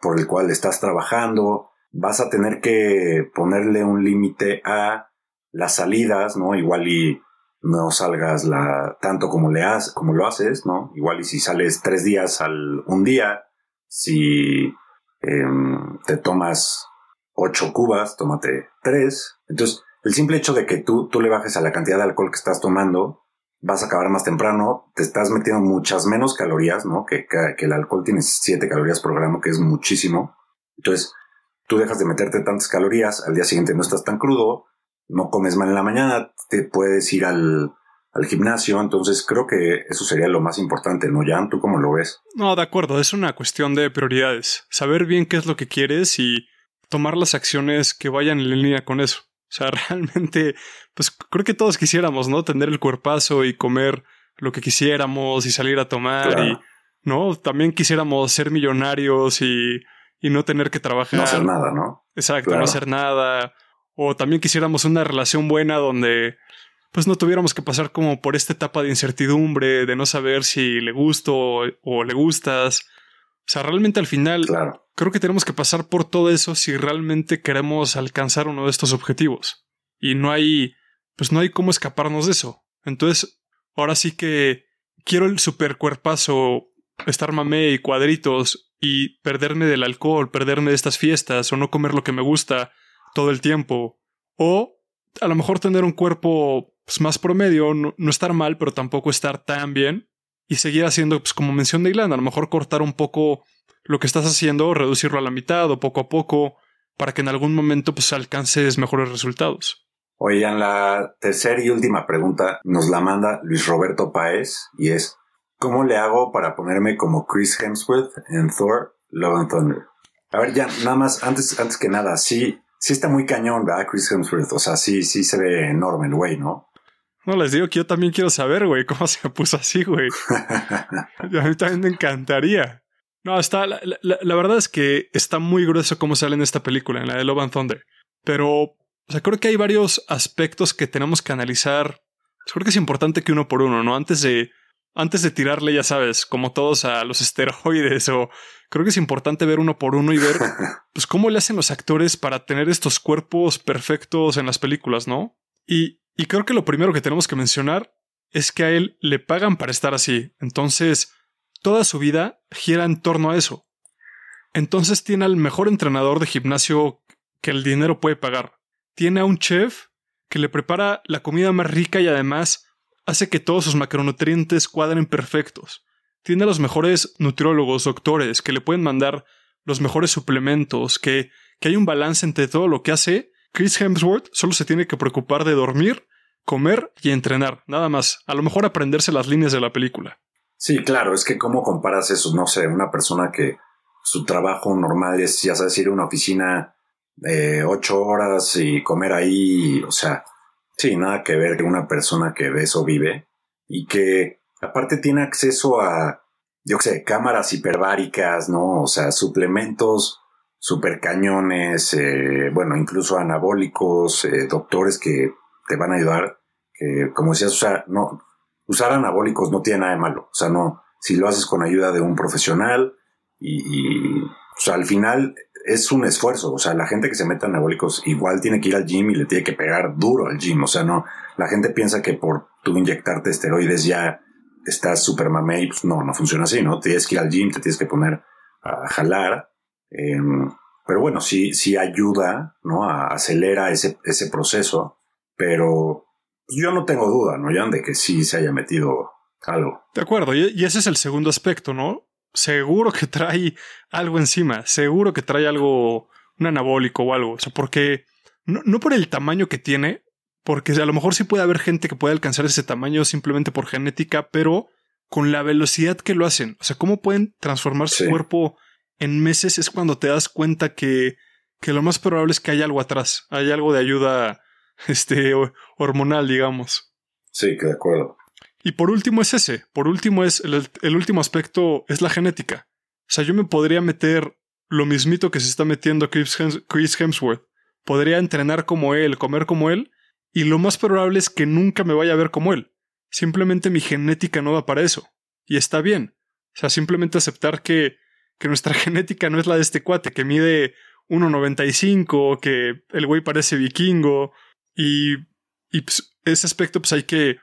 por el cual estás trabajando, vas a tener que ponerle un límite a las salidas, ¿no? Igual y no salgas la, tanto como, le has, como lo haces, ¿no? Igual y si sales tres días al un día, si em, te tomas ocho cubas, tómate tres. Entonces, el simple hecho de que tú, tú le bajes a la cantidad de alcohol que estás tomando, vas a acabar más temprano, te estás metiendo muchas menos calorías, ¿no? Que, que, el alcohol tiene 7 calorías por gramo, que es muchísimo. Entonces, tú dejas de meterte tantas calorías, al día siguiente no estás tan crudo, no comes mal en la mañana, te puedes ir al, al gimnasio, entonces creo que eso sería lo más importante, ¿no, Jan? ¿Tú cómo lo ves? No, de acuerdo, es una cuestión de prioridades, saber bien qué es lo que quieres y tomar las acciones que vayan en línea con eso. O sea, <laughs> realmente, pues creo que todos quisiéramos, ¿no? Tener el cuerpazo y comer lo que quisiéramos y salir a tomar y, ¿no? También quisiéramos ser millonarios y, y, no tener que trabajar. No hacer nada, ¿no? Exacto, no hacer nada. O también quisiéramos una relación buena donde pues no tuviéramos que pasar como por esta etapa de incertidumbre, de no saber si le gusto o, le gustas. O sea, realmente al final creo que tenemos que pasar por todo eso si realmente queremos alcanzar uno de estos objetivos. Y no hay, pues no hay cómo escaparnos de eso. Entonces, ahora sí que quiero el super cuerpazo, estar mamé y cuadritos y perderme del alcohol, perderme de estas fiestas o no comer lo que me gusta todo el tiempo. O a lo mejor tener un cuerpo pues, más promedio, no, estar mal, pero tampoco estar tan bien y seguir haciendo, pues como mencioné Ilan, a lo mejor cortar un poco lo que estás haciendo, reducirlo a la mitad o poco a poco para que en algún momento pues alcances mejores resultados. Oigan, la tercera y última pregunta nos la manda Luis Roberto Paez y es ¿Cómo le hago para ponerme como Chris Hemsworth en Thor Love and Thunder? A ver, ya, nada más, antes, antes que nada, sí, sí está muy cañón, ¿verdad? Chris Hemsworth, o sea, sí, sí se ve enorme el güey, ¿no? No, les digo que yo también quiero saber, güey, cómo se puso así, güey. <laughs> <laughs> a mí también me encantaría. No, está, la, la, verdad es que está muy grueso cómo sale en esta película, en la de Love and Thunder. Pero, o sea, creo que hay varios aspectos que tenemos que analizar. Creo que es importante que uno por uno, ¿no? Antes de, antes de tirarle, ya sabes, como todos a los esteroides o creo que es importante ver uno por uno y ver, <laughs> pues, cómo le hacen los actores para tener estos cuerpos perfectos en las películas, ¿no? Y y creo que lo primero que tenemos que mencionar es que a él le pagan para estar así. Entonces, toda su vida gira en torno a eso. Entonces tiene al mejor entrenador de gimnasio que el dinero puede pagar. Tiene a un chef que le prepara la comida más rica y además hace que todos sus macronutrientes cuadren perfectos. Tiene a los mejores nutriólogos, doctores, que le pueden mandar los mejores suplementos, que, que hay un balance entre todo lo que hace. Chris Hemsworth solo se tiene que preocupar de dormir, comer y entrenar, nada más. A lo mejor aprenderse las líneas de la película. Sí, claro, es que cómo comparas eso, no sé, una persona que su trabajo normal es, ya sabes, ir a una oficina de ocho horas y comer ahí, o sea, sí, nada que ver que una persona que de eso vive y que aparte tiene acceso a, yo qué sé, cámaras hiperbáricas, ¿no? O sea, suplementos super cañones, eh, bueno, incluso anabólicos, eh, doctores que te van a ayudar, que como decías, o sea, no, usar anabólicos no tiene nada de malo, o sea, no, si lo haces con ayuda de un profesional y, o sea, al final es un esfuerzo. O sea, la gente que se mete anabólicos igual tiene que ir al gym y le tiene que pegar duro al gym. O sea, no, la gente piensa que por tú inyectarte esteroides ya estás super mamey. y pues no, no funciona así, ¿no? Tienes que ir al gym, te tienes que poner a jalar. Em, pero bueno, sí, sí ayuda, ¿no? A, acelera ese, ese proceso. Pero yo no tengo duda, ¿no, Jan? De que sí se haya metido algo. De acuerdo, y ese es el segundo aspecto, ¿no? seguro que trae algo encima, seguro que trae algo, un anabólico o algo. O sea, porque no, no por el tamaño que tiene, porque a lo mejor sí puede haber gente que puede alcanzar ese tamaño simplemente por genética, pero con la velocidad que lo hacen. O sea, cómo pueden transformar su cuerpo en meses es cuando te das cuenta que, que lo más probable es que hay algo atrás, hay algo de ayuda <laughs> este, hormonal, digamos. Sí, que de acuerdo. Y por último es ese, por último es el, último aspecto es la genética. O sea, yo me podría meter lo mismito que se está metiendo Chris Hemsworth. Podría entrenar como él, comer como él, y lo más probable es que nunca me vaya a ver como él. Simplemente mi genética no va para eso. Y está bien. O sea, simplemente aceptar que, que nuestra <laughs> genética no es la de este cuate, que mide 1,95, que el güey parece vikingo, y, y pues, ese aspecto pues hay que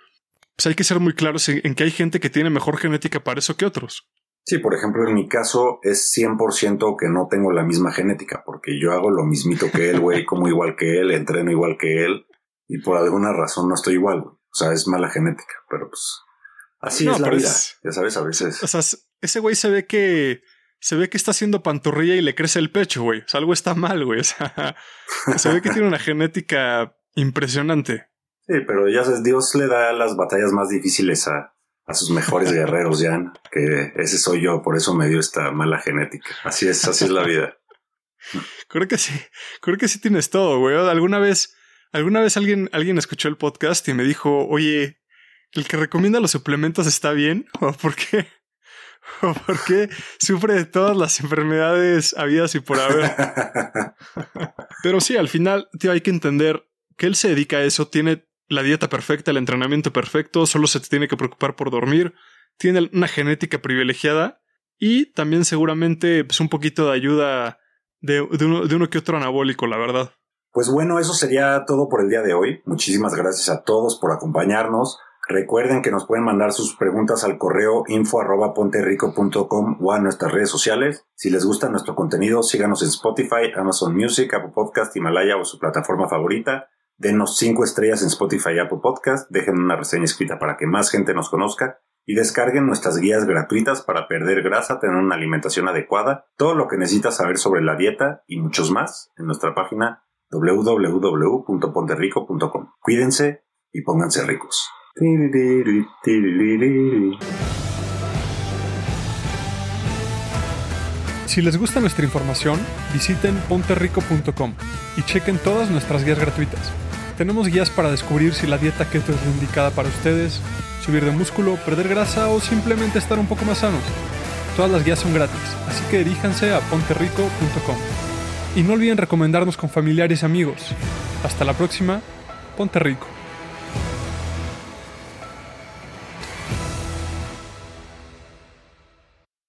pues hay que ser muy claros en, que hay gente que tiene mejor genética para eso que otros. Sí, por ejemplo, en mi caso es 100% que no tengo la misma genética, porque yo hago lo mismito que él, güey, como igual que él, entreno igual que él, y por alguna razón no estoy igual, O sea, es mala genética, pero pues así es la vida. ya sabes, a veces. O sea, ese güey se ve que se ve que está haciendo pantorrilla y le crece el pecho, güey. O sea, algo está mal, güey. O sea, <laughs> se ve que tiene una genética impresionante. Sí, pero ya sabes, Dios le da las batallas más difíciles a, a sus mejores <laughs> guerreros, Jan, que ese soy yo, por eso me dio esta mala genética. Así es, así es la vida. Creo que sí, creo que sí tienes todo, güey. Alguna vez, alguna vez alguien, alguien escuchó el podcast y me dijo, oye, el que recomienda los suplementos está bien, <laughs> o por qué, o por qué sufre de todas las enfermedades habidas y por haber. <laughs> Pero sí, al final, tío, hay que entender él se dedica a eso, tiene la dieta perfecta, el entrenamiento perfecto, solo se tiene que preocupar por dormir, tiene una genética privilegiada y también seguramente pues, un poquito de ayuda de, uno, de uno que otro anabólico, la verdad. Pues bueno, eso sería todo por el día de hoy. Muchísimas gracias a todos por acompañarnos. Recuerden que nos pueden mandar sus preguntas al correo info arroba ponterico.com o a nuestras redes sociales. Si les gusta nuestro contenido, síganos en Spotify, Amazon Music, Apple Podcast, Himalaya o su plataforma favorita. Denos 5 estrellas en Spotify y Apple Podcast, dejen una reseña escrita para que más gente nos conozca y descarguen nuestras guías gratuitas para perder grasa, tener una alimentación adecuada, todo lo que necesitas saber sobre la dieta y muchos más en nuestra página www.ponterrico.com. Cuídense y pónganse ricos. Si les gusta nuestra información, visiten ponterrico.com y chequen todas nuestras guías gratuitas. Tenemos guías para descubrir si la dieta keto es la indicada para ustedes, subir de músculo, perder grasa o simplemente estar un poco más sanos. Todas las guías son gratis, así que diríjanse a ponterrico.com. Y no olviden recomendarnos con familiares y amigos. Hasta la próxima, Ponte Rico.